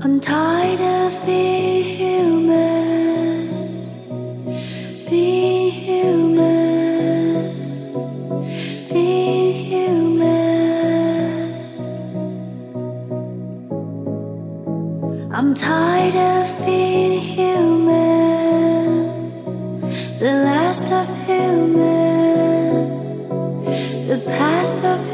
I'm tired of being human, being human, being human. I'm tired of being human, the last of human, the past of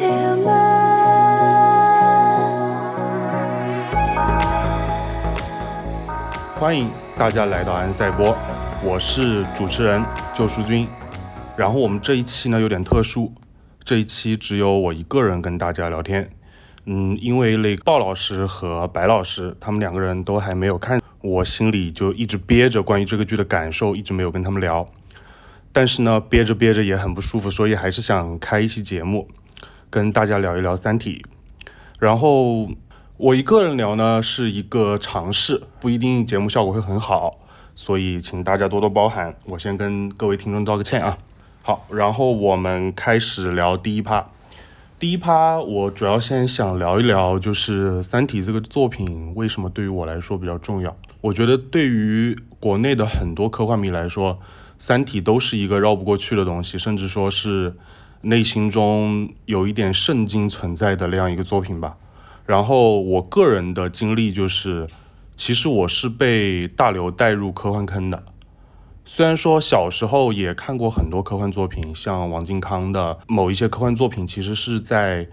欢迎大家来到安赛波，我是主持人救赎君。然后我们这一期呢有点特殊，这一期只有我一个人跟大家聊天。嗯，因为那个鲍老师和白老师他们两个人都还没有看，我心里就一直憋着关于这个剧的感受，一直没有跟他们聊。但是呢，憋着憋着也很不舒服，所以还是想开一期节目，跟大家聊一聊《三体》。然后我一个人聊呢是一个尝试，不一定节目效果会很好，所以请大家多多包涵。我先跟各位听众道个歉啊。好，然后我们开始聊第一趴。第一趴我主要先想聊一聊，就是《三体》这个作品为什么对于我来说比较重要。我觉得对于国内的很多科幻迷来说，《三体》都是一个绕不过去的东西，甚至说是内心中有一点圣经存在的那样一个作品吧。然后我个人的经历就是，其实我是被大刘带入科幻坑的。虽然说小时候也看过很多科幻作品，像王靖康的某一些科幻作品，其实是在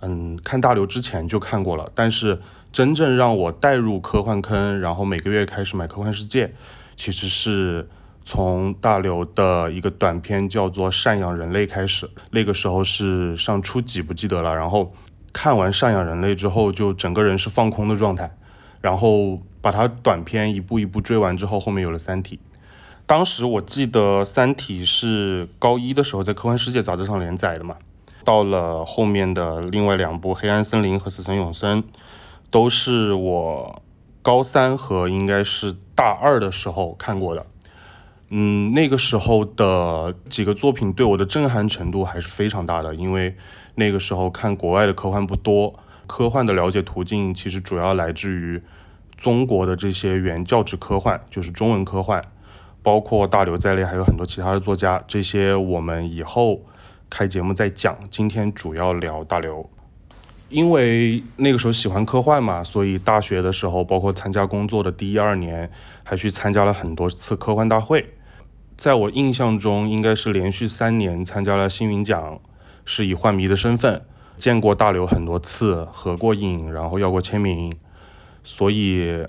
嗯看大刘之前就看过了。但是真正让我带入科幻坑，然后每个月开始买科幻世界，其实是从大刘的一个短片叫做《赡养人类》开始。那个时候是上初几不记得了，然后看完《赡养人类》之后，就整个人是放空的状态。然后把它短片一步一步追完之后，后面有了《三体》。当时我记得《三体》是高一的时候在《科幻世界》杂志上连载的嘛，到了后面的另外两部《黑暗森林》和《死神永生》，都是我高三和应该是大二的时候看过的。嗯，那个时候的几个作品对我的震撼程度还是非常大的，因为那个时候看国外的科幻不多，科幻的了解途径其实主要来自于中国的这些原教旨科幻，就是中文科幻。包括大刘在内，还有很多其他的作家，这些我们以后开节目再讲。今天主要聊大刘，因为那个时候喜欢科幻嘛，所以大学的时候，包括参加工作的第一二年，还去参加了很多次科幻大会。在我印象中，应该是连续三年参加了星云奖，是以幻迷的身份见过大刘很多次，合过影，然后要过签名，所以。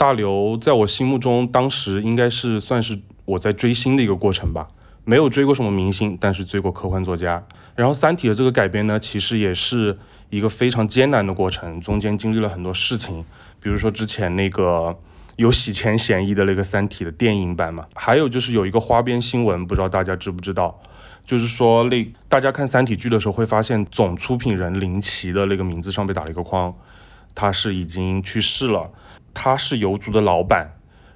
大刘在我心目中，当时应该是算是我在追星的一个过程吧，没有追过什么明星，但是追过科幻作家。然后《三体》的这个改编呢，其实也是一个非常艰难的过程，中间经历了很多事情，比如说之前那个有洗钱嫌疑的那个《三体》的电影版嘛，还有就是有一个花边新闻，不知道大家知不知道，就是说那大家看《三体》剧的时候会发现，总出品人林奇的那个名字上被打了一个框，他是已经去世了。他是游族的老板，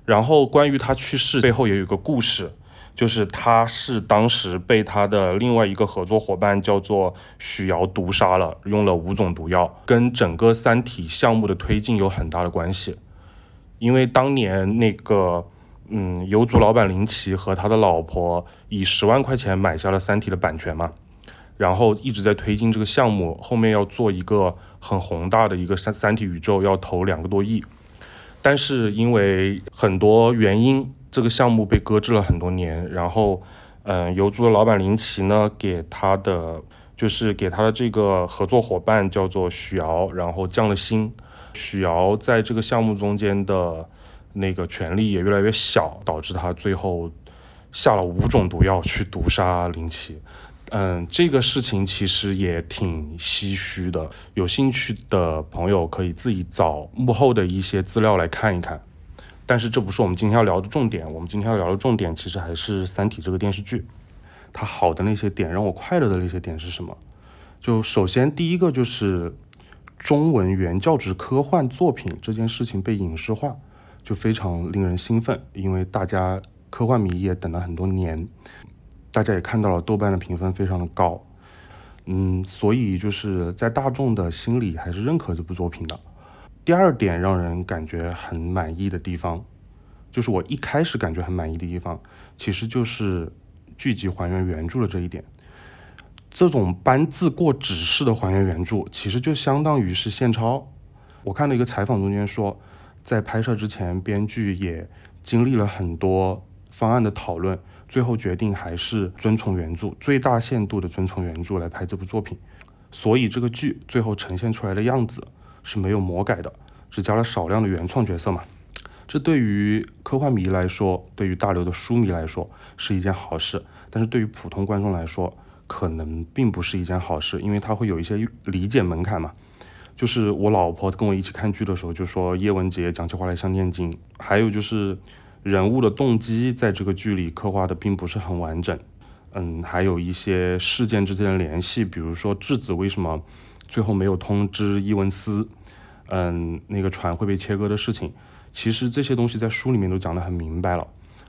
然后关于他去世背后也有一个故事，就是他是当时被他的另外一个合作伙伴叫做许瑶毒杀了，用了五种毒药，跟整个三体项目的推进有很大的关系。因为当年那个嗯游族老板林奇和他的老婆以十万块钱买下了三体的版权嘛，然后一直在推进这个项目，后面要做一个很宏大的一个三三体宇宙，要投两个多亿。但是因为很多原因，这个项目被搁置了很多年。然后，嗯，游族的老板林奇呢，给他的就是给他的这个合作伙伴叫做许瑶，然后降了薪。许瑶在这个项目中间的那个权力也越来越小，导致他最后下了五种毒药去毒杀林奇。嗯，这个事情其实也挺唏嘘的。有兴趣的朋友可以自己找幕后的一些资料来看一看。但是这不是我们今天要聊的重点。我们今天要聊的重点其实还是《三体》这个电视剧，它好的那些点，让我快乐的那些点是什么？就首先第一个就是中文原教旨科幻作品这件事情被影视化，就非常令人兴奋，因为大家科幻迷也等了很多年。大家也看到了，豆瓣的评分非常的高，嗯，所以就是在大众的心里还是认可这部作品的。第二点让人感觉很满意的地方，就是我一开始感觉很满意的地方，其实就是剧集还原原著的这一点。这种搬字过纸式的还原原著，其实就相当于是现抄。我看了一个采访中间说，在拍摄之前，编剧也经历了很多方案的讨论，最后决定还是遵从原著，最大限度的遵从原著来拍这部作品。所以这个剧最后呈现出来的样子是没有魔改的，只加了少量的原创角色嘛。这对于科幻迷来说，对于大刘的书迷来说是一件好事，但是对于普通观众来说，可能并不是一件好事，因为它会有一些理解门槛嘛。就是我老婆跟我一起看剧的时候，就说叶文洁讲起话来像念经。还有就是人物的动机在这个剧里刻画的并不是很完整。嗯，还有一些事件之间的联系，比如说质子为什么最后没有通知伊文斯，嗯，那个船会被切割的事情，其实这些东西在书里面都讲得很明白了，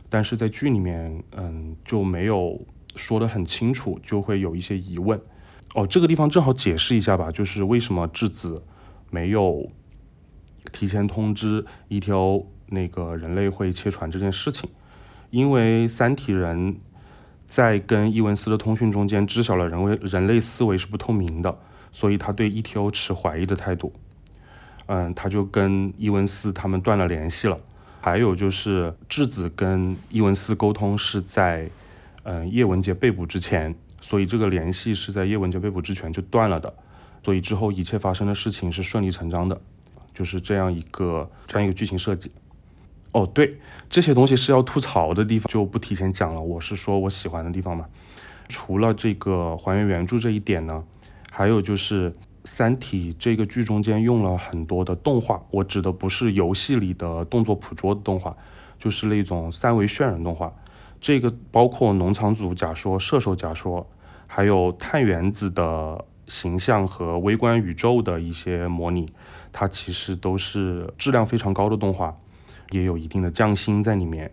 但是在剧里面，嗯，就没有。说得很清楚，就会有一些疑问。哦，这个地方正好解释一下吧，就是为什么质子没有提前通知 ETO 那个人类会切船这件事情？因为三体人在跟伊文斯的通讯中间知晓了人为人类思维是不透明的，所以他对 ETO 持怀疑的态度。嗯，他就跟伊文斯他们断了联系了。还有就是质子跟伊文斯沟通是在。嗯，叶文洁被捕之前，所以这个联系是在叶文洁被捕之前就断了的，所以之后一切发生的事情是顺理成章的，就是这样一个这样一个剧情设计。哦，对，这些东西是要吐槽的地方，就不提前讲了。我是说我喜欢的地方嘛。除了这个还原原著这一点呢，还有就是《三体》这个剧中间用了很多的动画，我指的不是游戏里的动作捕捉的动画，就是那种三维渲染动画。这个包括农场主假说、射手假说，还有碳原子的形象和微观宇宙的一些模拟，它其实都是质量非常高的动画，也有一定的匠心在里面。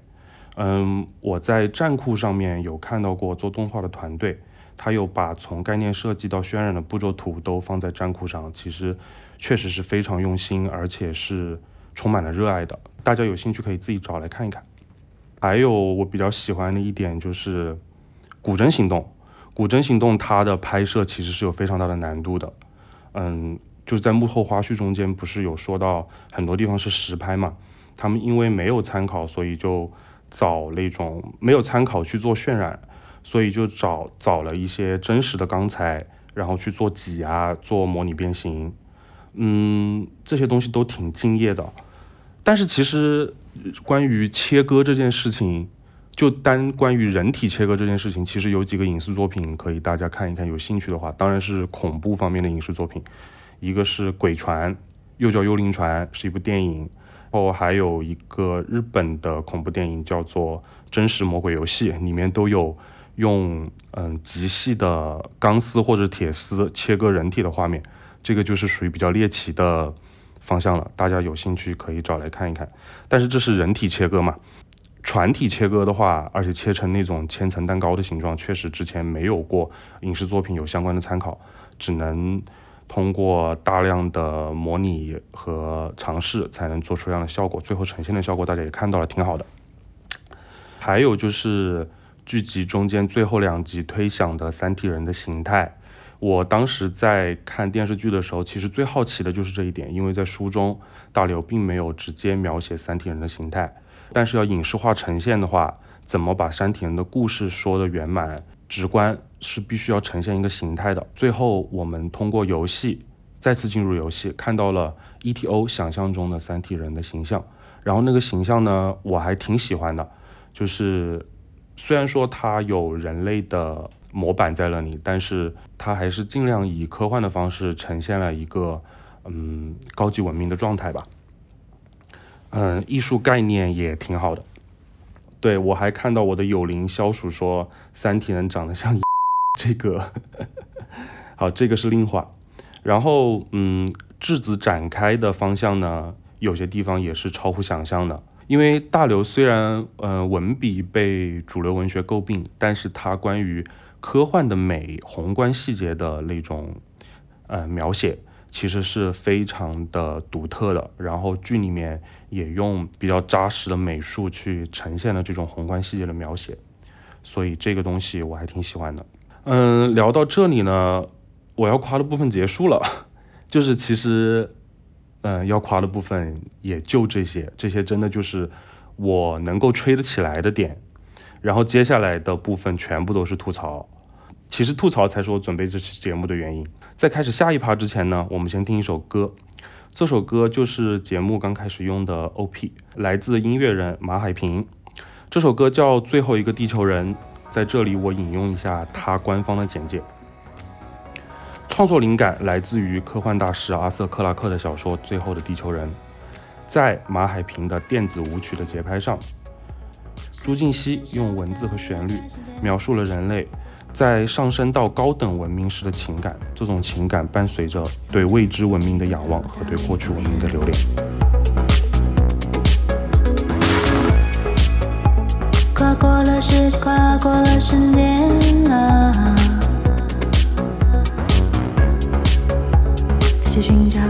嗯，我在站酷上面有看到过做动画的团队，他有把从概念设计到渲染的步骤图都放在站酷上，其实确实是非常用心，而且是充满了热爱的。大家有兴趣可以自己找来看一看。还有我比较喜欢的一点就是《古筝行动》，《古筝行动》它的拍摄其实是有非常大的难度的。嗯，就是在幕后花絮中间不是有说到很多地方是实拍嘛？他们因为没有参考，所以就找那种没有参考去做渲染，所以就找找了一些真实的钢材，然后去做挤压、做模拟变形。嗯，这些东西都挺敬业的。但是其实。关于切割这件事情，就单关于人体切割这件事情，其实有几个影视作品可以大家看一看，有兴趣的话，当然是恐怖方面的影视作品，一个是《鬼船》，又叫《幽灵船》，是一部电影，哦，还有一个日本的恐怖电影叫做《真实魔鬼游戏》，里面都有用嗯极细的钢丝或者铁丝切割人体的画面，这个就是属于比较猎奇的。方向了，大家有兴趣可以找来看一看。但是这是人体切割嘛？船体切割的话，而且切成那种千层蛋糕的形状，确实之前没有过影视作品有相关的参考，只能通过大量的模拟和尝试才能做出这样的效果。最后呈现的效果大家也看到了，挺好的。还有就是剧集中间最后两集推想的三体人的形态。我当时在看电视剧的时候，其实最好奇的就是这一点，因为在书中大刘并没有直接描写三体人的形态，但是要影视化呈现的话，怎么把三体人的故事说的圆满直观，是必须要呈现一个形态的。最后我们通过游戏再次进入游戏，看到了 ETO 想象中的三体人的形象，然后那个形象呢，我还挺喜欢的，就是虽然说它有人类的。模板在那里，但是它还是尽量以科幻的方式呈现了一个嗯高级文明的状态吧。嗯，艺术概念也挺好的。对我还看到我的友邻消暑说三体人长得像 这个，好，这个是另话。然后嗯，质子展开的方向呢，有些地方也是超乎想象的。因为大刘虽然呃文笔被主流文学诟病，但是他关于科幻的美、宏观细节的那种，呃，描写，其实是非常的独特的。然后剧里面也用比较扎实的美术去呈现了这种宏观细节的描写，所以这个东西我还挺喜欢的。嗯，聊到这里呢，我要夸的部分结束了，就是其实，嗯，要夸的部分也就这些，这些真的就是我能够吹得起来的点。然后接下来的部分全部都是吐槽，其实吐槽才是我准备这期节目的原因。在开始下一趴之前呢，我们先听一首歌，这首歌就是节目刚开始用的 OP，来自音乐人马海平。这首歌叫《最后一个地球人》，在这里我引用一下他官方的简介：创作灵感来自于科幻大师阿瑟克拉克的小说《最后的地球人》，在马海平的电子舞曲的节拍上。朱静熙用文字和旋律描述了人类在上升到高等文明时的情感，这种情感伴随着对未知文明的仰望和对过去文明的留恋。跨过了世纪，跨过了十年了，再去寻找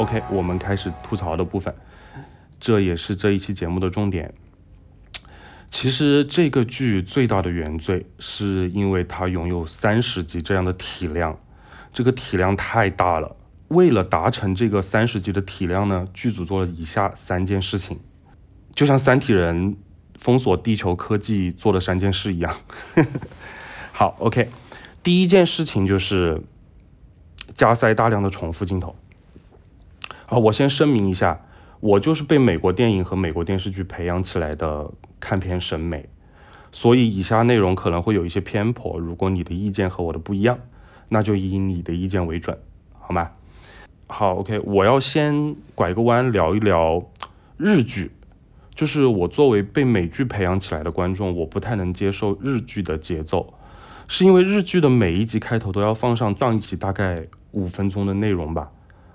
，OK，我们开始吐槽的部分，这也是这一期节目的重点。其实这个剧最大的原罪是因为它拥有三十集这样的体量，这个体量太大了。为了达成这个三十集的体量呢，剧组做了以下三件事情，就像三体人封锁地球科技做的三件事一样。好，OK，第一件事情就是加塞大量的重复镜头。啊，我先声明一下，我就是被美国电影和美国电视剧培养起来的看片审美，所以以下内容可能会有一些偏颇。如果你的意见和我的不一样，那就以你的意见为准，好吗？好，OK，我要先拐个弯聊一聊日剧，就是我作为被美剧培养起来的观众，我不太能接受日剧的节奏，是因为日剧的每一集开头都要放上上一集大概五分钟的内容吧。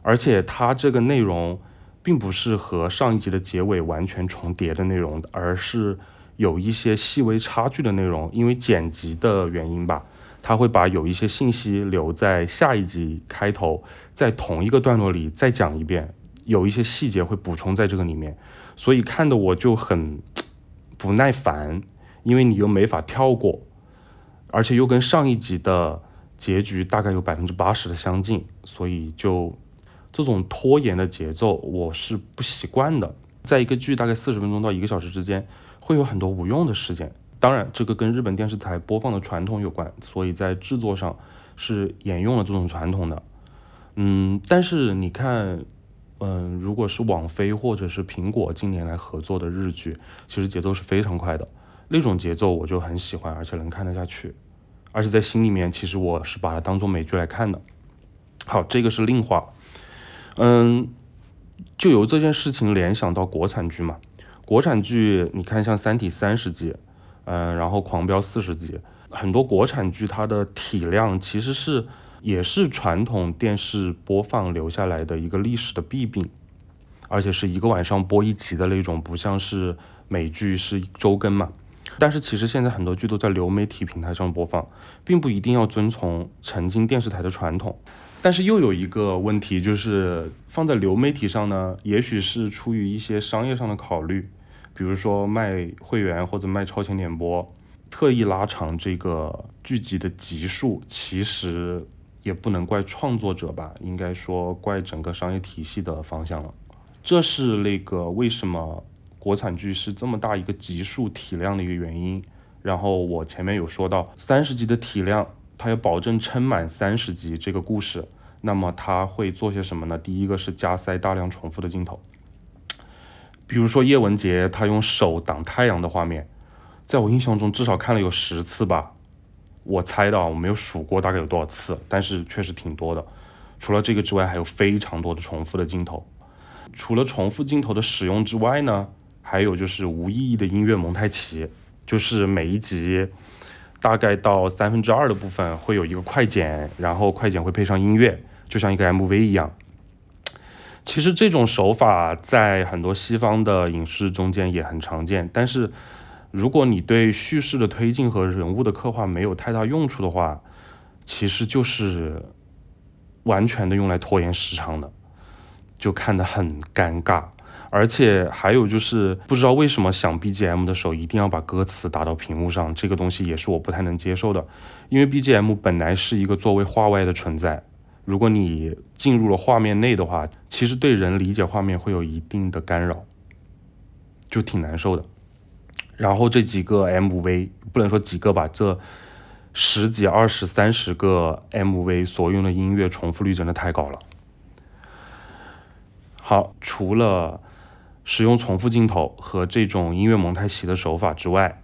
而且它这个内容并不是和上一集的结尾完全重叠的内容，而是有一些细微差距的内容。因为剪辑的原因吧，它会把有一些信息留在下一集开头，在同一个段落里再讲一遍，有一些细节会补充在这个里面，所以看的我就很不耐烦，因为你又没法跳过，而且又跟上一集的结局大概有百分之八十的相近，所以就。这种拖延的节奏我是不习惯的，在一个剧大概四十分钟到一个小时之间，会有很多无用的时间。当然，这个跟日本电视台播放的传统有关，所以在制作上是沿用了这种传统的。嗯，但是你看，嗯，如果是网飞或者是苹果近年来合作的日剧，其实节奏是非常快的，那种节奏我就很喜欢，而且能看得下去，而且在心里面，其实我是把它当做美剧来看的。好，这个是另话。嗯，就由这件事情联想到国产剧嘛。国产剧，你看像《三体》三十集，嗯，然后《狂飙》四十集，很多国产剧它的体量其实是也是传统电视播放留下来的一个历史的弊病，而且是一个晚上播一集的那种，不像是美剧是周更嘛。但是其实现在很多剧都在流媒体平台上播放，并不一定要遵从曾经电视台的传统。但是又有一个问题，就是放在流媒体上呢，也许是出于一些商业上的考虑，比如说卖会员或者卖超前点播，特意拉长这个剧集的集数，其实也不能怪创作者吧，应该说怪整个商业体系的方向了。这是那个为什么国产剧是这么大一个集数体量的一个原因。然后我前面有说到，三十集的体量，他要保证撑满三十集这个故事，那么他会做些什么呢？第一个是加塞大量重复的镜头，比如说叶文洁他用手挡太阳的画面，在我印象中至少看了有十次吧，我猜的，我没有数过大概有多少次，但是确实挺多的。除了这个之外，还有非常多的重复的镜头。除了重复镜头的使用之外呢，还有就是无意义的音乐蒙太奇。就是每一集大概到三分之二的部分会有一个快剪，然后快剪会配上音乐，就像一个 MV 一样。其实这种手法在很多西方的影视中间也很常见，但是如果你对叙事的推进和人物的刻画没有太大用处的话，其实就是完全的用来拖延时长的，就看得很尴尬。而且还有就是，不知道为什么想 BGM 的时候一定要把歌词打到屏幕上，这个东西也是我不太能接受的。因为 BGM 本来是一个作为画外的存在，如果你进入了画面内的话，其实对人理解画面会有一定的干扰，就挺难受的。然后这几个 MV 不能说几个吧，这十几、二十、三十个 MV 所用的音乐重复率真的太高了。好，除了使用重复镜头和这种音乐蒙太奇的手法之外，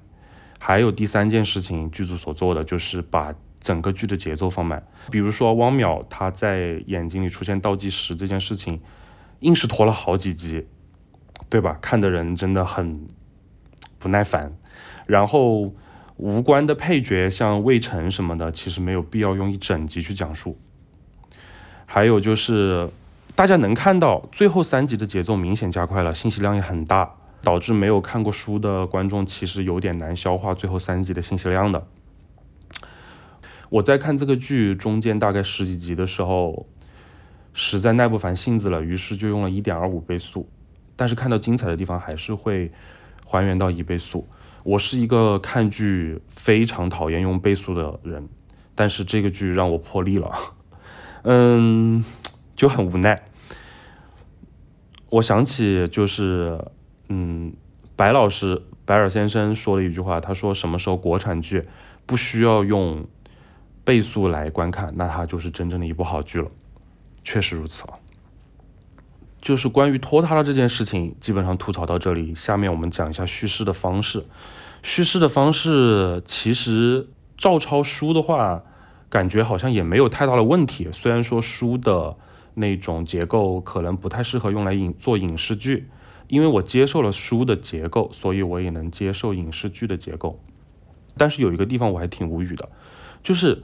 还有第三件事情，剧组所做的就是把整个剧的节奏放慢。比如说汪淼他在眼睛里出现倒计时这件事情，硬是拖了好几集，对吧？看的人真的很不耐烦。然后无关的配角像魏晨什么的，其实没有必要用一整集去讲述。还有就是。大家能看到最后三集的节奏明显加快了，信息量也很大，导致没有看过书的观众其实有点难消化最后三集的信息量的。我在看这个剧中间大概十几集的时候，实在耐不烦性子了，于是就用了一点二五倍速，但是看到精彩的地方还是会还原到一倍速。我是一个看剧非常讨厌用倍速的人，但是这个剧让我破例了，嗯。就很无奈。我想起就是，嗯，白老师白尔先生说了一句话，他说什么时候国产剧不需要用倍速来观看，那它就是真正的一部好剧了。确实如此啊。就是关于拖沓的这件事情，基本上吐槽到这里。下面我们讲一下叙事的方式。叙事的方式其实照抄书的话，感觉好像也没有太大的问题。虽然说书的。那种结构可能不太适合用来影做影视剧，因为我接受了书的结构，所以我也能接受影视剧的结构。但是有一个地方我还挺无语的，就是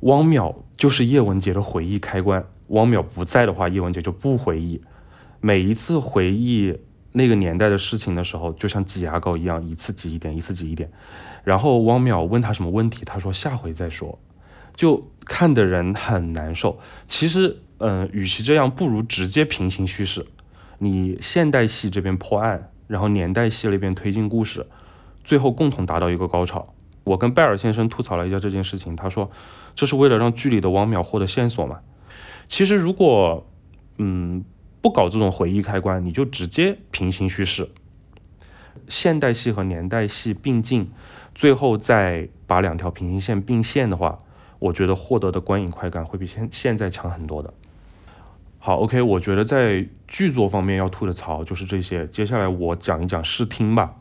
汪淼就是叶文洁的回忆开关，汪淼不在的话，叶文洁就不回忆。每一次回忆那个年代的事情的时候，就像挤牙膏一样，一次挤一点，一次挤一点。然后汪淼问他什么问题，他说下回再说，就看的人很难受。其实。嗯，与其这样，不如直接平行叙事。你现代戏这边破案，然后年代戏那边推进故事，最后共同达到一个高潮。我跟拜尔先生吐槽了一下这件事情，他说这是为了让剧里的汪淼获得线索嘛。其实如果嗯不搞这种回忆开关，你就直接平行叙事，现代戏和年代戏并进，最后再把两条平行线并线的话，我觉得获得的观影快感会比现现在强很多的。好，OK，我觉得在剧作方面要吐的槽就是这些。接下来我讲一讲视听吧。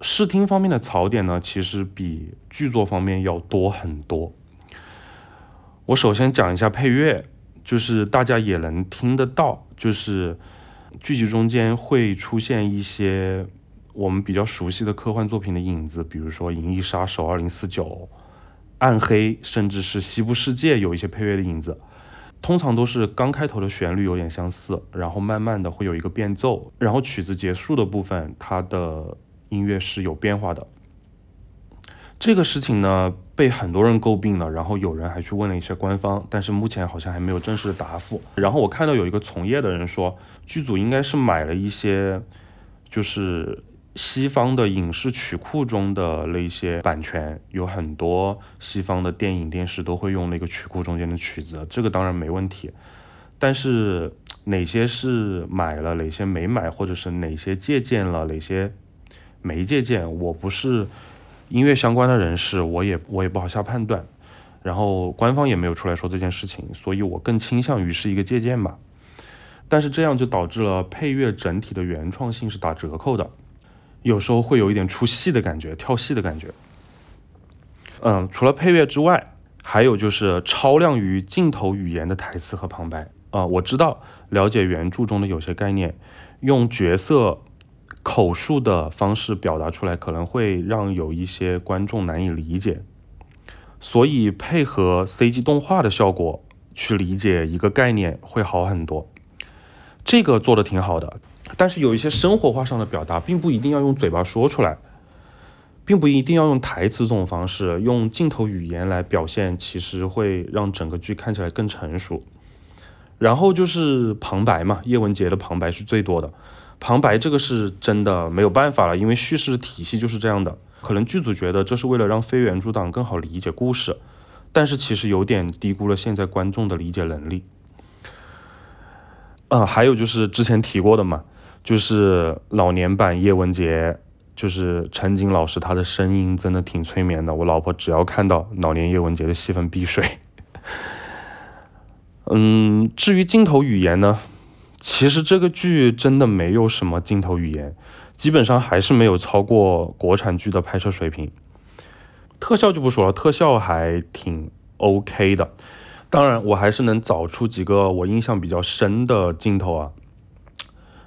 视听方面的槽点呢，其实比剧作方面要多很多。我首先讲一下配乐，就是大家也能听得到，就是剧集中间会出现一些我们比较熟悉的科幻作品的影子，比如说《银翼杀手2049》、《暗黑》，甚至是《西部世界》有一些配乐的影子。通常都是刚开头的旋律有点相似，然后慢慢的会有一个变奏，然后曲子结束的部分，它的音乐是有变化的。这个事情呢，被很多人诟病了，然后有人还去问了一些官方，但是目前好像还没有正式的答复。然后我看到有一个从业的人说，剧组应该是买了一些，就是西方的影视曲库中的那些版权，有很多西方的电影、电视都会用那个曲库中间的曲子，这个当然没问题。但是哪些是买了，哪些没买，或者是哪些借鉴了，哪些没借鉴，我不是音乐相关的人士，我也我也不好下判断。然后官方也没有出来说这件事情，所以我更倾向于是一个借鉴吧。但是这样就导致了配乐整体的原创性是打折扣的，有时候会有一点出戏的感觉，跳戏的感觉。嗯，除了配乐之外，还有就是超量于镜头语言的台词和旁白。啊，我知道了解原著中的有些概念，用角色口述的方式表达出来，可能会让有一些观众难以理解。所以配合 CG 动画的效果去理解一个概念会好很多，这个做的挺好的。但是有一些生活化上的表达，并不一定要用嘴巴说出来，并不一定要用台词这种方式，用镜头语言来表现，其实会让整个剧看起来更成熟。然后就是旁白嘛，叶文洁的旁白是最多的，旁白这个是真的没有办法了，因为叙事体系就是这样的。可能剧组觉得这是为了让非原著党更好理解故事，但是其实有点低估了现在观众的理解能力。啊，还有就是之前提过的嘛，就是老年版叶文洁，就是陈瑾老师，他的声音真的挺催眠的。我老婆只要看到老年叶文洁的戏份必睡。嗯，至于镜头语言呢，其实这个剧真的没有什么镜头语言。基本上还是没有超过国产剧的拍摄水平，特效就不说了，特效还挺 OK 的。当然，我还是能找出几个我印象比较深的镜头啊。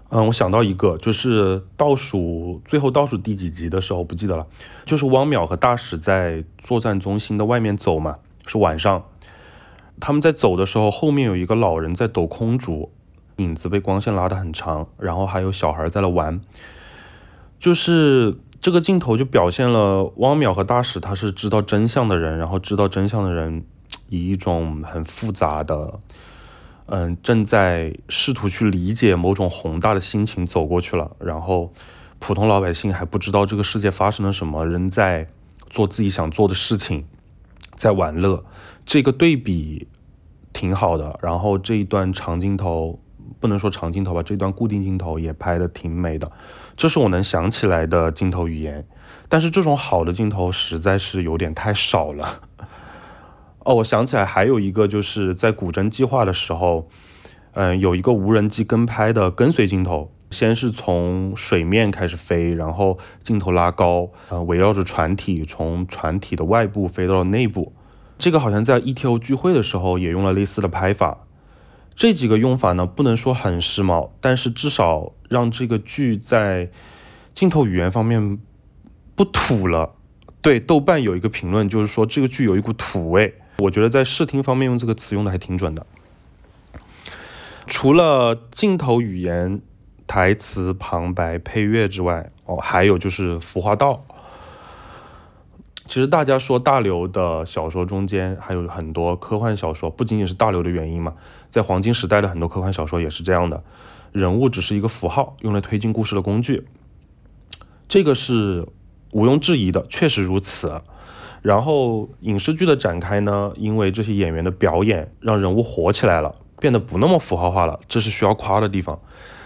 嗯，我想到一个，就是倒数最后倒数第几集的时候不记得了，就是汪淼和大使在作战中心的外面走嘛，是晚上，他们在走的时候，后面有一个老人在抖空竹，影子被光线拉得很长，然后还有小孩在那玩。就是这个镜头就表现了汪淼和大使，他是知道真相的人，然后知道真相的人以一种很复杂的，嗯，正在试图去理解某种宏大的心情走过去了，然后普通老百姓还不知道这个世界发生了什么，仍在做自己想做的事情，在玩乐，这个对比挺好的。然后这一段长镜头。不能说长镜头吧，这段固定镜头也拍的挺美的，这是我能想起来的镜头语言。但是这种好的镜头实在是有点太少了。哦，我想起来还有一个，就是在古筝计划的时候，嗯，有一个无人机跟拍的跟随镜头，先是从水面开始飞，然后镜头拉高，呃，围绕着船体，从船体的外部飞到了内部。这个好像在 ETO 聚会的时候也用了类似的拍法。这几个用法呢，不能说很时髦，但是至少让这个剧在镜头语言方面不土了。对，豆瓣有一个评论，就是说这个剧有一股土味。我觉得在视听方面用这个词用的还挺准的。除了镜头语言、台词、旁白、配乐之外，哦，还有就是服化道。其实大家说大刘的小说中间还有很多科幻小说，不仅仅是大刘的原因嘛，在黄金时代的很多科幻小说也是这样的，人物只是一个符号，用来推进故事的工具，这个是毋庸置疑的，确实如此。然后影视剧的展开呢，因为这些演员的表演让人物活起来了，变得不那么符号化了，这是需要夸的地方。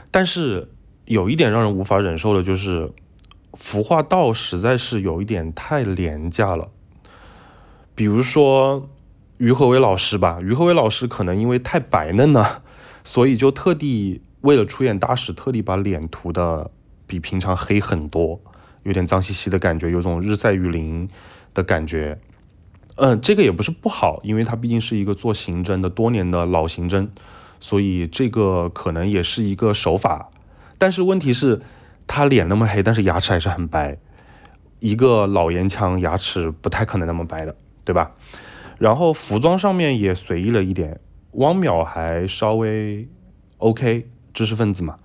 但是有一点让人无法忍受的就是。服化道实在是有一点太廉价了，比如说于和伟老师吧，于和伟老师可能因为太白嫩了，所以就特地为了出演大使，特地把脸涂的比平常黑很多，有点脏兮兮的感觉，有种日晒雨淋的感觉。嗯，这个也不是不好，因为他毕竟是一个做刑侦的多年的老刑侦，所以这个可能也是一个手法。但是问题是。他脸那么黑，但是牙齿还是很白。一个老烟枪牙齿不太可能那么白的，对吧？然后服装上面也随意了一点。汪淼还稍微 OK，知识分子嘛。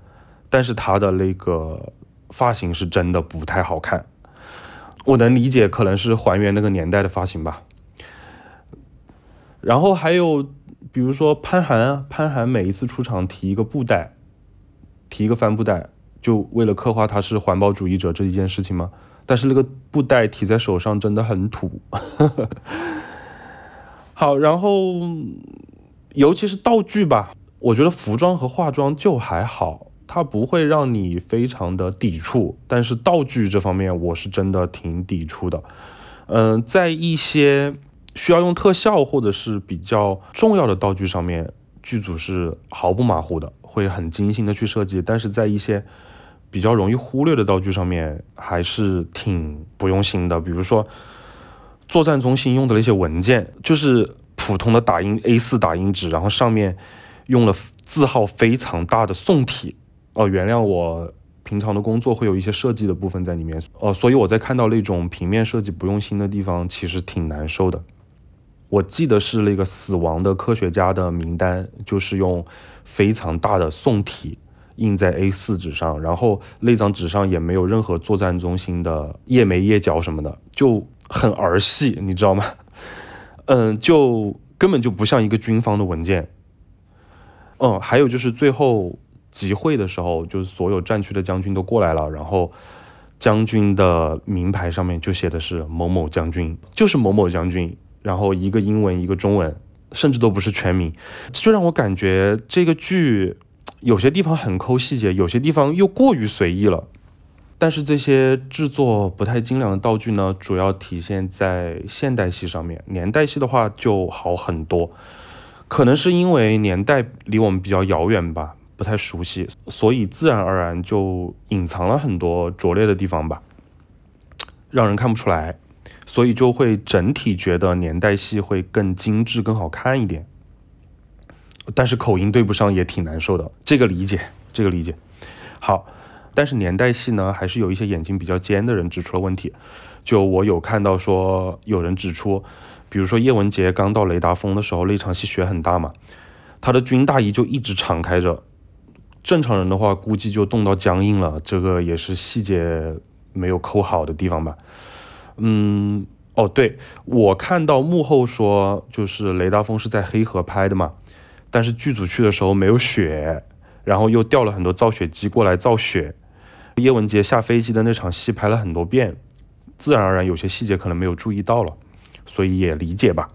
但是他的那个发型是真的不太好看。我能理解，可能是还原那个年代的发型吧。然后还有，比如说潘寒啊，潘寒每一次出场提一个布袋，提一个帆布袋。就为了刻画他是环保主义者这一件事情吗？但是那个布袋提在手上真的很土。好，然后尤其是道具吧，我觉得服装和化妆就还好，它不会让你非常的抵触。但是道具这方面，我是真的挺抵触的。嗯，在一些需要用特效或者是比较重要的道具上面，剧组是毫不马虎的，会很精心的去设计。但是在一些比较容易忽略的道具上面，还是挺不用心的。比如说，作战中心用的那些文件，就是普通的打印 A4 打印纸，然后上面用了字号非常大的宋体。哦，原谅我。平常的工作会有一些设计的部分在里面，呃，所以我在看到那种平面设计不用心的地方，其实挺难受的。我记得是那个死亡的科学家的名单，就是用非常大的宋体印在 A4 纸上，然后那张纸上也没有任何作战中心的页眉页脚什么的，就很儿戏，你知道吗？嗯，就根本就不像一个军方的文件。嗯，还有就是最后。集会的时候，就是所有战区的将军都过来了，然后将军的名牌上面就写的是某某将军，就是某某将军，然后一个英文一个中文，甚至都不是全名，这就让我感觉这个剧有些地方很抠细节，有些地方又过于随意了。但是这些制作不太精良的道具呢，主要体现在现代戏上面，年代戏的话就好很多，可能是因为年代离我们比较遥远吧。不太熟悉，所以自然而然就隐藏了很多拙劣的地方吧，让人看不出来，所以就会整体觉得年代戏会更精致、更好看一点。但是口音对不上也挺难受的，这个理解，这个理解。好，但是年代戏呢，还是有一些眼睛比较尖的人指出了问题。就我有看到说，有人指出，比如说叶文洁刚到雷达峰的时候，那场戏雪很大嘛，他的军大衣就一直敞开着。正常人的话，估计就冻到僵硬了。这个也是细节没有抠好的地方吧。嗯，哦，对我看到幕后说，就是雷达峰是在黑河拍的嘛，但是剧组去的时候没有雪，然后又调了很多造雪机过来造雪。叶文洁下飞机的那场戏拍了很多遍，自然而然有些细节可能没有注意到了，所以也理解吧。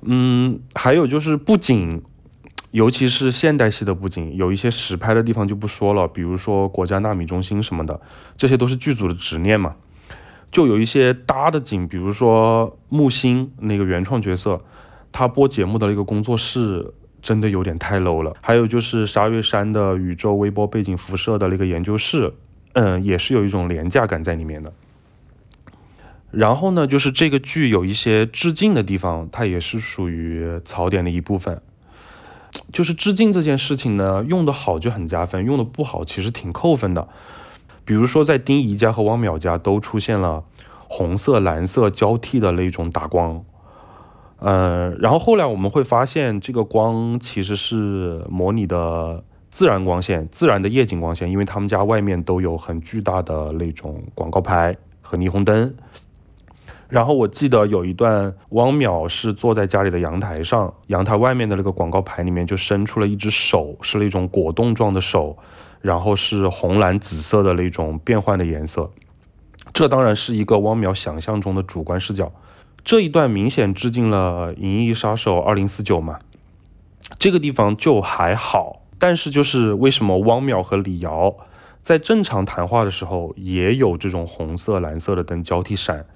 嗯，还有就是不仅。尤其是现代戏的布景，有一些实拍的地方就不说了，比如说国家纳米中心什么的，这些都是剧组的执念嘛。就有一些搭的景，比如说木星那个原创角色，他播节目的那个工作室真的有点太 low 了。还有就是沙月山的宇宙微波背景辐射的那个研究室，嗯，也是有一种廉价感在里面的。然后呢，就是这个剧有一些致敬的地方，它也是属于槽点的一部分。就是致敬这件事情呢，用的好就很加分，用的不好其实挺扣分的。比如说在丁仪家和汪淼家都出现了红色、蓝色交替的那种打光，嗯，然后后来我们会发现这个光其实是模拟的自然光线、自然的夜景光线，因为他们家外面都有很巨大的那种广告牌和霓虹灯。然后我记得有一段，汪淼是坐在家里的阳台上，阳台外面的那个广告牌里面就伸出了一只手，是那种果冻状的手，然后是红蓝紫色的那种变换的颜色。这当然是一个汪淼想象中的主观视角。这一段明显致敬了《银翼杀手2049》嘛，这个地方就还好。但是就是为什么汪淼和李瑶在正常谈话的时候也有这种红色、蓝色的灯交替闪？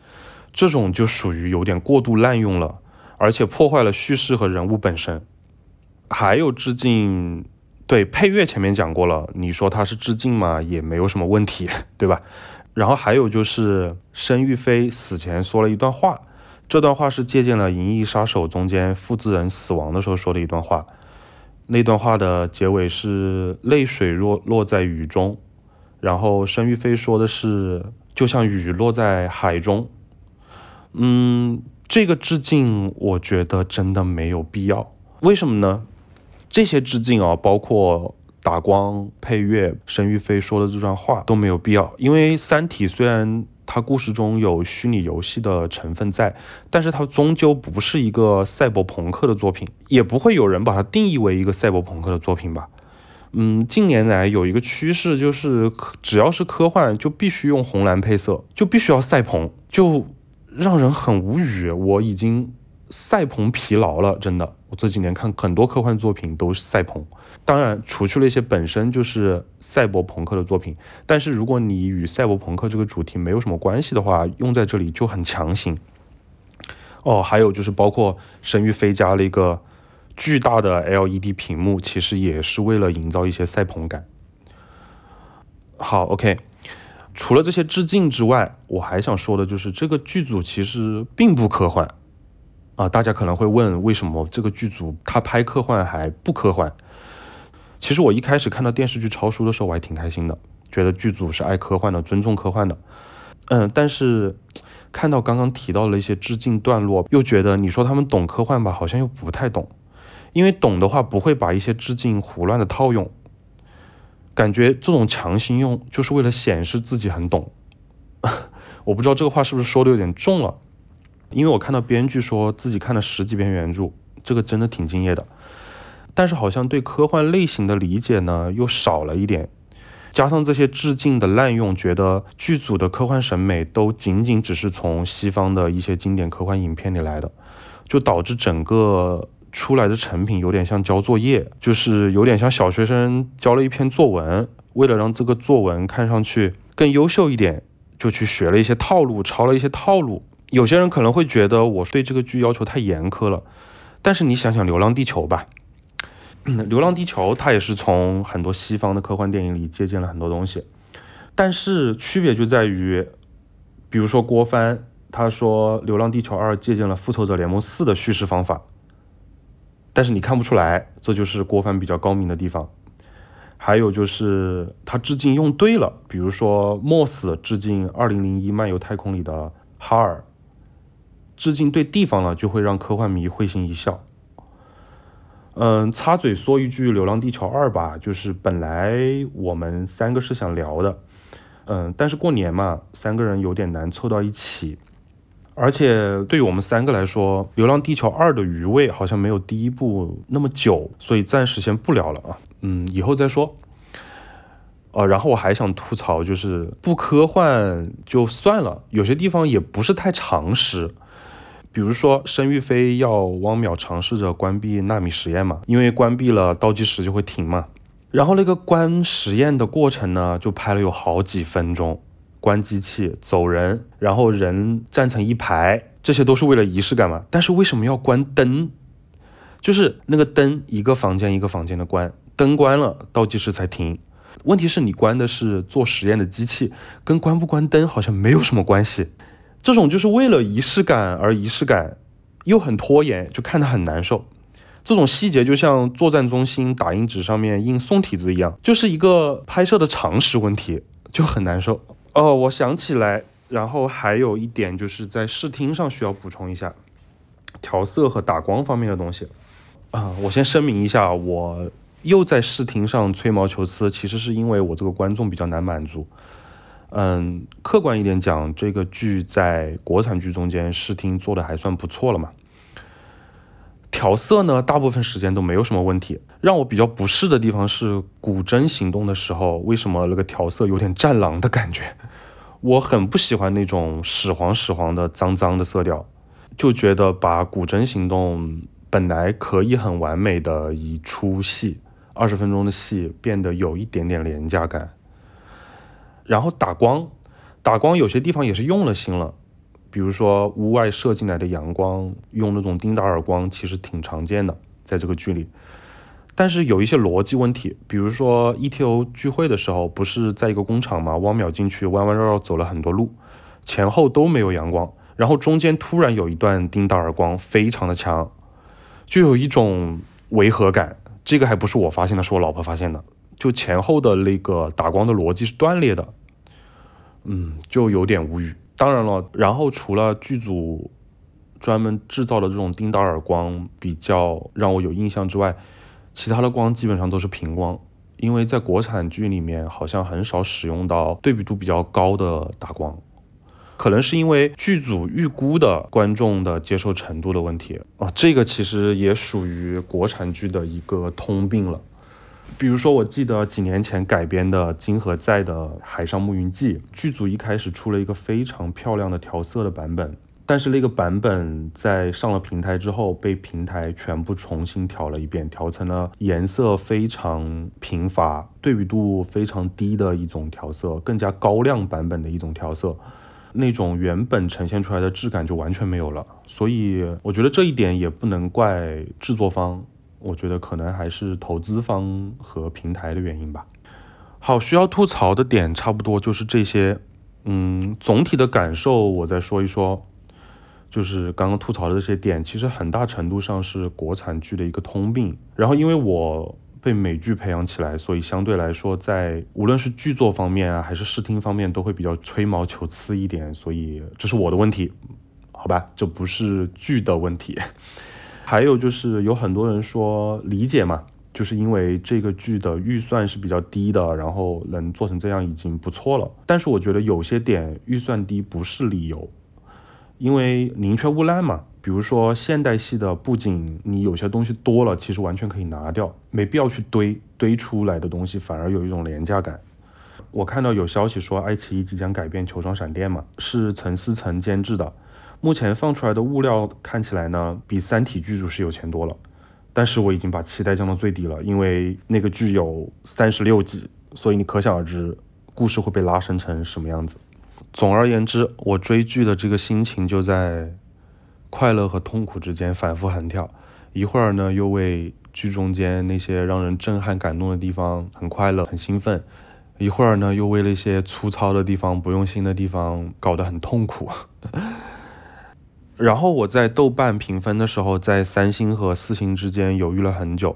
这种就属于有点过度滥用了，而且破坏了叙事和人物本身。还有致敬，对配乐前面讲过了，你说它是致敬嘛，也没有什么问题，对吧？然后还有就是申玉飞死前说了一段话，这段话是借鉴了《银翼杀手》中间复制人死亡的时候说的一段话。那段话的结尾是泪水落落在雨中，然后申玉飞说的是就像雨落在海中。嗯，这个致敬我觉得真的没有必要。为什么呢？这些致敬啊，包括打光、配乐、申玉飞说的这段话都没有必要。因为《三体》虽然它故事中有虚拟游戏的成分在，但是它终究不是一个赛博朋克的作品，也不会有人把它定义为一个赛博朋克的作品吧。嗯，近年来有一个趋势，就是只要是科幻，就必须用红蓝配色，就必须要赛鹏，就让人很无语。我已经赛鹏疲劳了，真的。我这几年看很多科幻作品都是赛鹏，当然除去了一些本身就是赛博朋克的作品，但是如果你与赛博朋克这个主题没有什么关系的话，用在这里就很强行。哦，还有就是包括神域飞加了一个。巨大的 LED 屏幕其实也是为了营造一些赛鹏感。好，OK，除了这些致敬之外，我还想说的就是这个剧组其实并不科幻啊。大家可能会问，为什么这个剧组他拍科幻还不科幻？其实我一开始看到电视剧超书的时候，我还挺开心的，觉得剧组是爱科幻的，尊重科幻的。嗯，但是看到刚刚提到了一些致敬段落，又觉得你说他们懂科幻吧，好像又不太懂。因为懂的话不会把一些致敬胡乱的套用，感觉这种强行用就是为了显示自己很懂。我不知道这个话是不是说的有点重了，因为我看到编剧说自己看了十几遍原著，这个真的挺敬业的。但是好像对科幻类型的理解呢又少了一点，加上这些致敬的滥用，觉得剧组的科幻审美都仅仅只是从西方的一些经典科幻影片里来的，就导致整个。出来的成品有点像交作业，就是有点像小学生交了一篇作文，为了让这个作文看上去更优秀一点，就去学了一些套路，抄了一些套路。有些人可能会觉得我对这个剧要求太严苛了，但是你想想《流浪地球》吧，《流浪地球》它也是从很多西方的科幻电影里借鉴了很多东西，但是区别就在于，比如说郭帆他说《流浪地球二》借鉴了《复仇者联盟四》的叙事方法。但是你看不出来，这就是郭帆比较高明的地方。还有就是他致敬用对了，比如说莫斯致敬《二零零一漫游太空》里的哈尔，致敬对地方了，就会让科幻迷会心一笑。嗯，插嘴说一句，《流浪地球二》吧，就是本来我们三个是想聊的，嗯，但是过年嘛，三个人有点难凑到一起。而且对于我们三个来说，《流浪地球二》的余味好像没有第一部那么久，所以暂时先不聊了啊。嗯，以后再说。呃，然后我还想吐槽，就是不科幻就算了，有些地方也不是太常识。比如说，申玉飞要汪淼尝试着关闭纳米实验嘛，因为关闭了倒计时就会停嘛。然后那个关实验的过程呢，就拍了有好几分钟。关机器走人，然后人站成一排，这些都是为了仪式感嘛？但是为什么要关灯？就是那个灯，一个房间一个房间的关，灯关了，倒计时才停。问题是你关的是做实验的机器，跟关不关灯好像没有什么关系。这种就是为了仪式感而仪式感，又很拖延，就看得很难受。这种细节就像作战中心打印纸上面印宋体字一样，就是一个拍摄的常识问题，就很难受。哦，我想起来，然后还有一点就是在视听上需要补充一下调色和打光方面的东西啊。我先声明一下，我又在视听上吹毛求疵，其实是因为我这个观众比较难满足。嗯，客观一点讲，这个剧在国产剧中间视听做的还算不错了嘛。调色呢，大部分时间都没有什么问题。让我比较不适的地方是古筝行动的时候，为什么那个调色有点战狼的感觉？我很不喜欢那种屎黄屎黄的脏脏的色调，就觉得把古筝行动本来可以很完美的一出戏，二十分钟的戏变得有一点点廉价感。然后打光，打光有些地方也是用了心了。比如说屋外射进来的阳光，用那种丁达尔光其实挺常见的，在这个剧里。但是有一些逻辑问题，比如说 ETO 聚会的时候，不是在一个工厂吗？汪淼进去弯弯绕绕走了很多路，前后都没有阳光，然后中间突然有一段丁达尔光，非常的强，就有一种违和感。这个还不是我发现的，是我老婆发现的。就前后的那个打光的逻辑是断裂的，嗯，就有点无语。当然了，然后除了剧组专门制造的这种丁达尔光比较让我有印象之外，其他的光基本上都是平光，因为在国产剧里面好像很少使用到对比度比较高的打光，可能是因为剧组预估的观众的接受程度的问题啊，这个其实也属于国产剧的一个通病了。比如说，我记得几年前改编的金河在的《海上牧云记》，剧组一开始出了一个非常漂亮的调色的版本，但是那个版本在上了平台之后，被平台全部重新调了一遍，调成了颜色非常贫乏、对比度非常低的一种调色，更加高亮版本的一种调色，那种原本呈现出来的质感就完全没有了。所以，我觉得这一点也不能怪制作方。我觉得可能还是投资方和平台的原因吧。好，需要吐槽的点差不多就是这些。嗯，总体的感受我再说一说，就是刚刚吐槽的这些点，其实很大程度上是国产剧的一个通病。然后因为我被美剧培养起来，所以相对来说，在无论是剧作方面啊，还是视听方面，都会比较吹毛求疵一点。所以这是我的问题，好吧？这不是剧的问题。还有就是有很多人说理解嘛，就是因为这个剧的预算是比较低的，然后能做成这样已经不错了。但是我觉得有些点预算低不是理由，因为宁缺毋滥嘛。比如说现代戏的布景，你有些东西多了，其实完全可以拿掉，没必要去堆堆出来的东西，反而有一种廉价感。我看到有消息说爱奇艺即将改编《球状闪电》嘛，是陈思诚监制的。目前放出来的物料看起来呢，比《三体》剧组是有钱多了，但是我已经把期待降到最低了，因为那个剧有三十六集，所以你可想而知故事会被拉伸成什么样子。总而言之，我追剧的这个心情就在快乐和痛苦之间反复横跳，一会儿呢又为剧中间那些让人震撼感动的地方很快乐很兴奋，一会儿呢又为了一些粗糙的地方、不用心的地方搞得很痛苦。然后我在豆瓣评分的时候，在三星和四星之间犹豫了很久，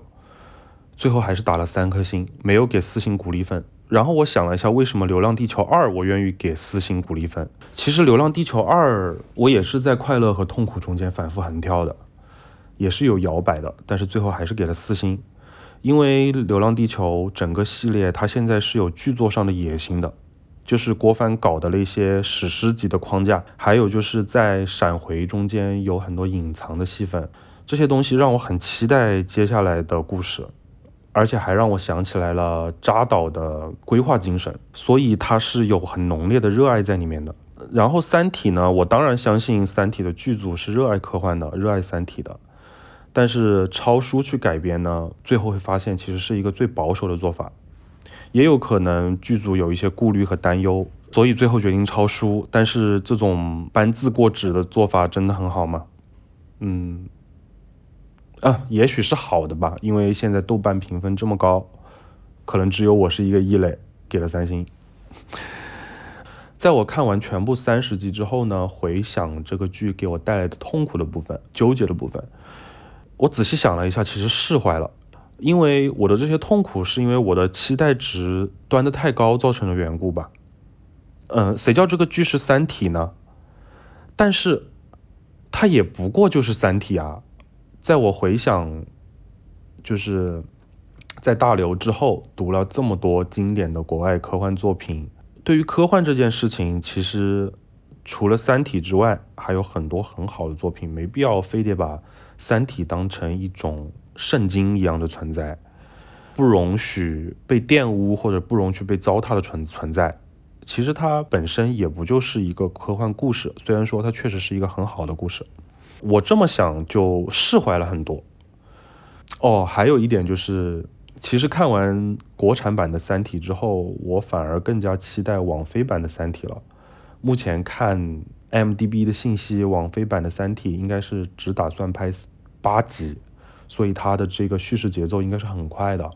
最后还是打了三颗星，没有给四星鼓励分。然后我想了一下，为什么《流浪地球二》我愿意给四星鼓励分？其实《流浪地球二》我也是在快乐和痛苦中间反复横跳的，也是有摇摆的，但是最后还是给了四星，因为《流浪地球》整个系列它现在是有剧作上的野心的。就是郭帆搞的那些史诗级的框架，还有就是在闪回中间有很多隐藏的戏份，这些东西让我很期待接下来的故事，而且还让我想起来了扎导的规划精神，所以他是有很浓烈的热爱在里面的。然后《三体》呢，我当然相信《三体》的剧组是热爱科幻的，热爱《三体》的，但是抄书去改编呢，最后会发现其实是一个最保守的做法。也有可能剧组有一些顾虑和担忧，所以最后决定抄书。但是这种搬字过纸的做法真的很好吗？嗯，啊，也许是好的吧，因为现在豆瓣评分这么高，可能只有我是一个异类，给了三星。在我看完全部三十集之后呢，回想这个剧给我带来的痛苦的部分、纠结的部分，我仔细想了一下，其实释怀了。因为我的这些痛苦，是因为我的期待值端的太高造成的缘故吧。嗯，谁叫这个剧是《三体》呢？但是它也不过就是《三体》啊。在我回想，就是在大刘之后读了这么多经典的国外科幻作品，对于科幻这件事情，其实除了《三体》之外，还有很多很好的作品，没必要非得把《三体》当成一种。圣经一样的存在，不容许被玷污或者不容许被糟蹋的存存在。其实它本身也不就是一个科幻故事，虽然说它确实是一个很好的故事。我这么想就释怀了很多。哦，还有一点就是，其实看完国产版的《三体》之后，我反而更加期待网飞版的《三体》了。目前看 M D B 的信息，网飞版的《三体》应该是只打算拍八集。所以它的这个叙事节奏应该是很快的，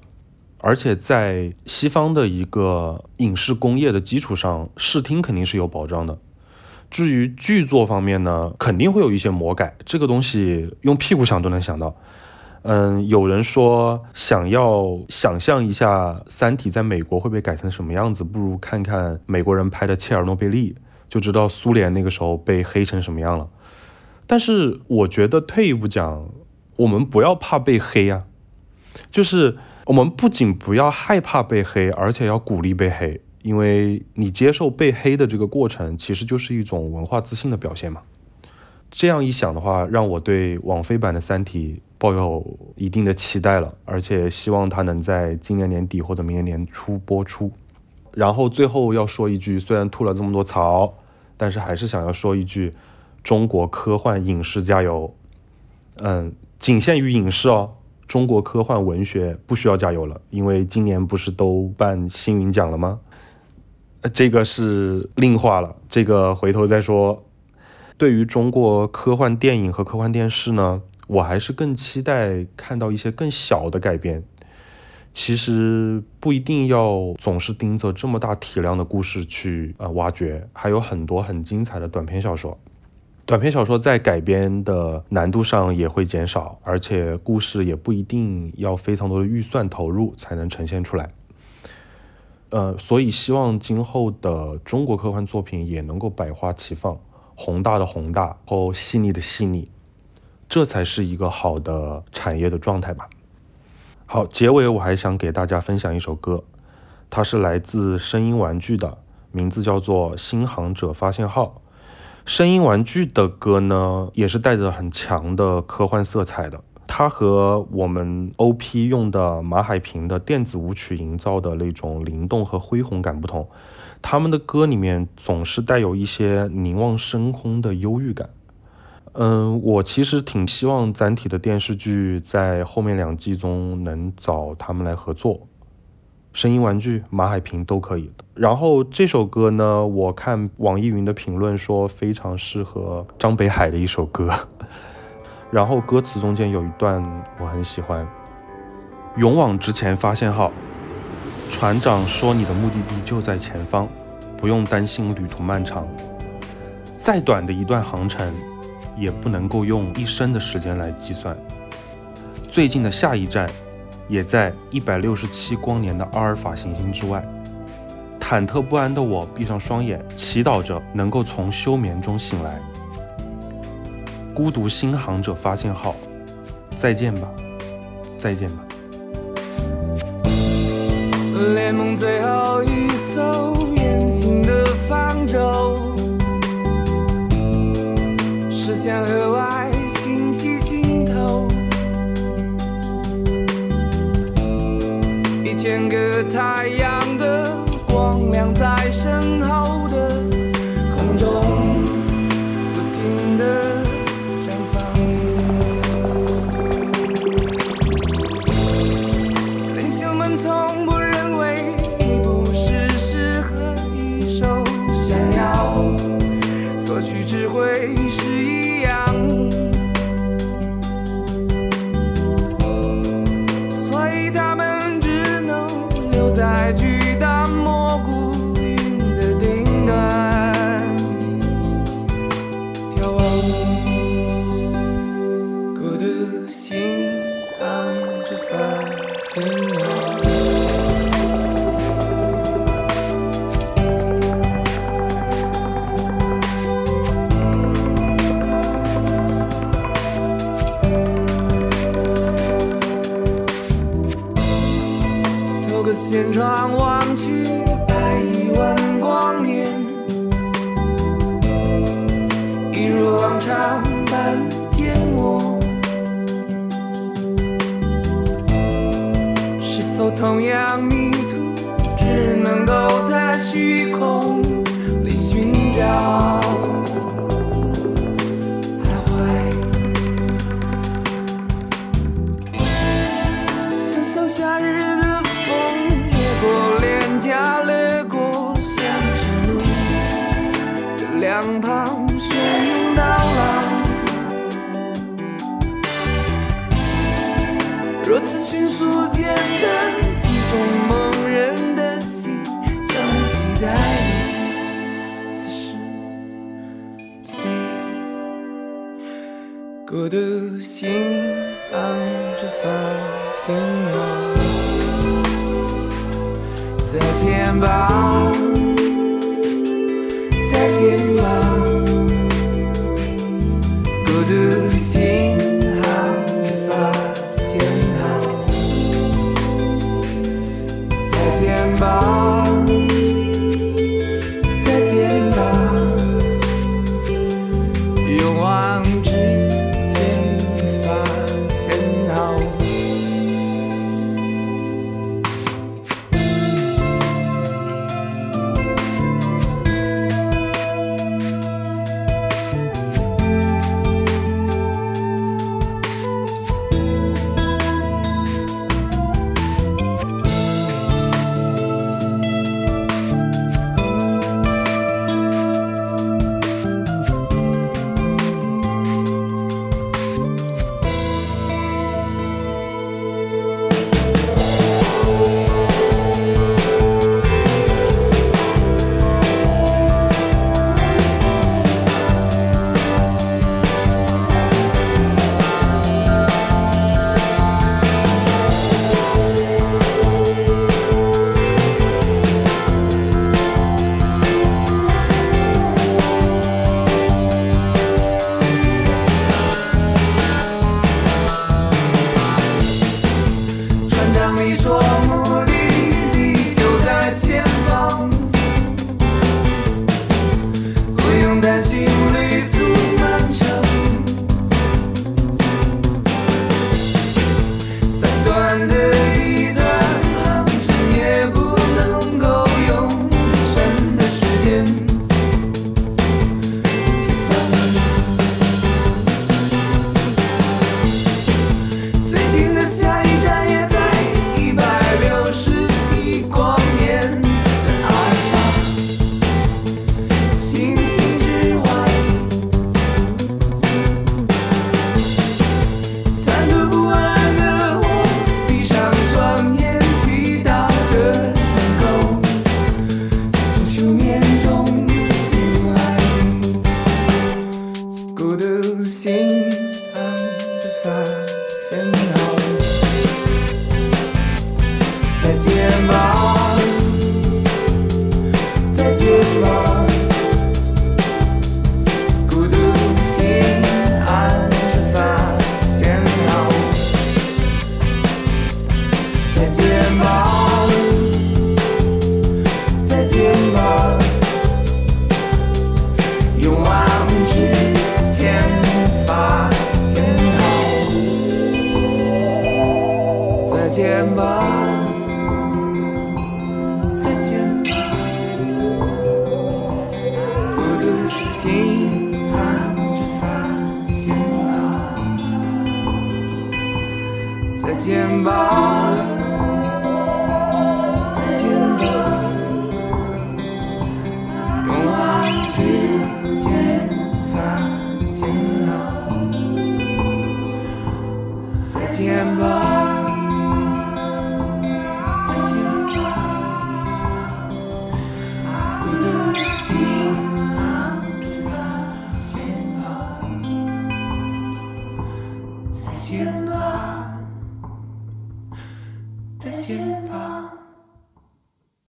而且在西方的一个影视工业的基础上，视听肯定是有保障的。至于剧作方面呢，肯定会有一些魔改，这个东西用屁股想都能想到。嗯，有人说想要想象一下《三体》在美国会被改成什么样子，不如看看美国人拍的《切尔诺贝利》，就知道苏联那个时候被黑成什么样了。但是我觉得退一步讲。我们不要怕被黑啊，就是我们不仅不要害怕被黑，而且要鼓励被黑，因为你接受被黑的这个过程，其实就是一种文化自信的表现嘛。这样一想的话，让我对网飞版的《三体》抱有一定的期待了，而且希望它能在今年年底或者明年年初播出。然后最后要说一句，虽然吐了这么多槽，但是还是想要说一句：中国科幻影视加油！嗯，仅限于影视哦，中国科幻文学不需要加油了，因为今年不是都办星云奖了吗？这个是另话了，这个回头再说。对于中国科幻电影和科幻电视呢，我还是更期待看到一些更小的改编。其实不一定要总是盯着这么大体量的故事去呃挖掘，还有很多很精彩的短篇小说。短篇小说在改编的难度上也会减少，而且故事也不一定要非常多的预算投入才能呈现出来。呃，所以希望今后的中国科幻作品也能够百花齐放，宏大的宏大，后细腻的细腻，这才是一个好的产业的状态吧。好，结尾我还想给大家分享一首歌，它是来自声音玩具的，名字叫做《新航者发现号》。声音玩具的歌呢，也是带着很强的科幻色彩的。它和我们 OP 用的马海平的电子舞曲营造的那种灵动和恢宏感不同，他们的歌里面总是带有一些凝望深空的忧郁感。嗯，我其实挺希望载体的电视剧在后面两季中能找他们来合作，声音玩具、马海平都可以。然后这首歌呢，我看网易云的评论说非常适合张北海的一首歌。然后歌词中间有一段我很喜欢：勇往直前，发现号，船长说你的目的地就在前方，不用担心旅途漫长，再短的一段航程。也不能够用一生的时间来计算。最近的下一站，也在一百六十七光年的阿尔法行星之外。忐忑不安的我闭上双眼，祈祷着能够从休眠中醒来。孤独星航者发现号，再见吧，再见吧。联盟最后一艘远行的方舟。向河外千孤独心安着发现号，再见吧，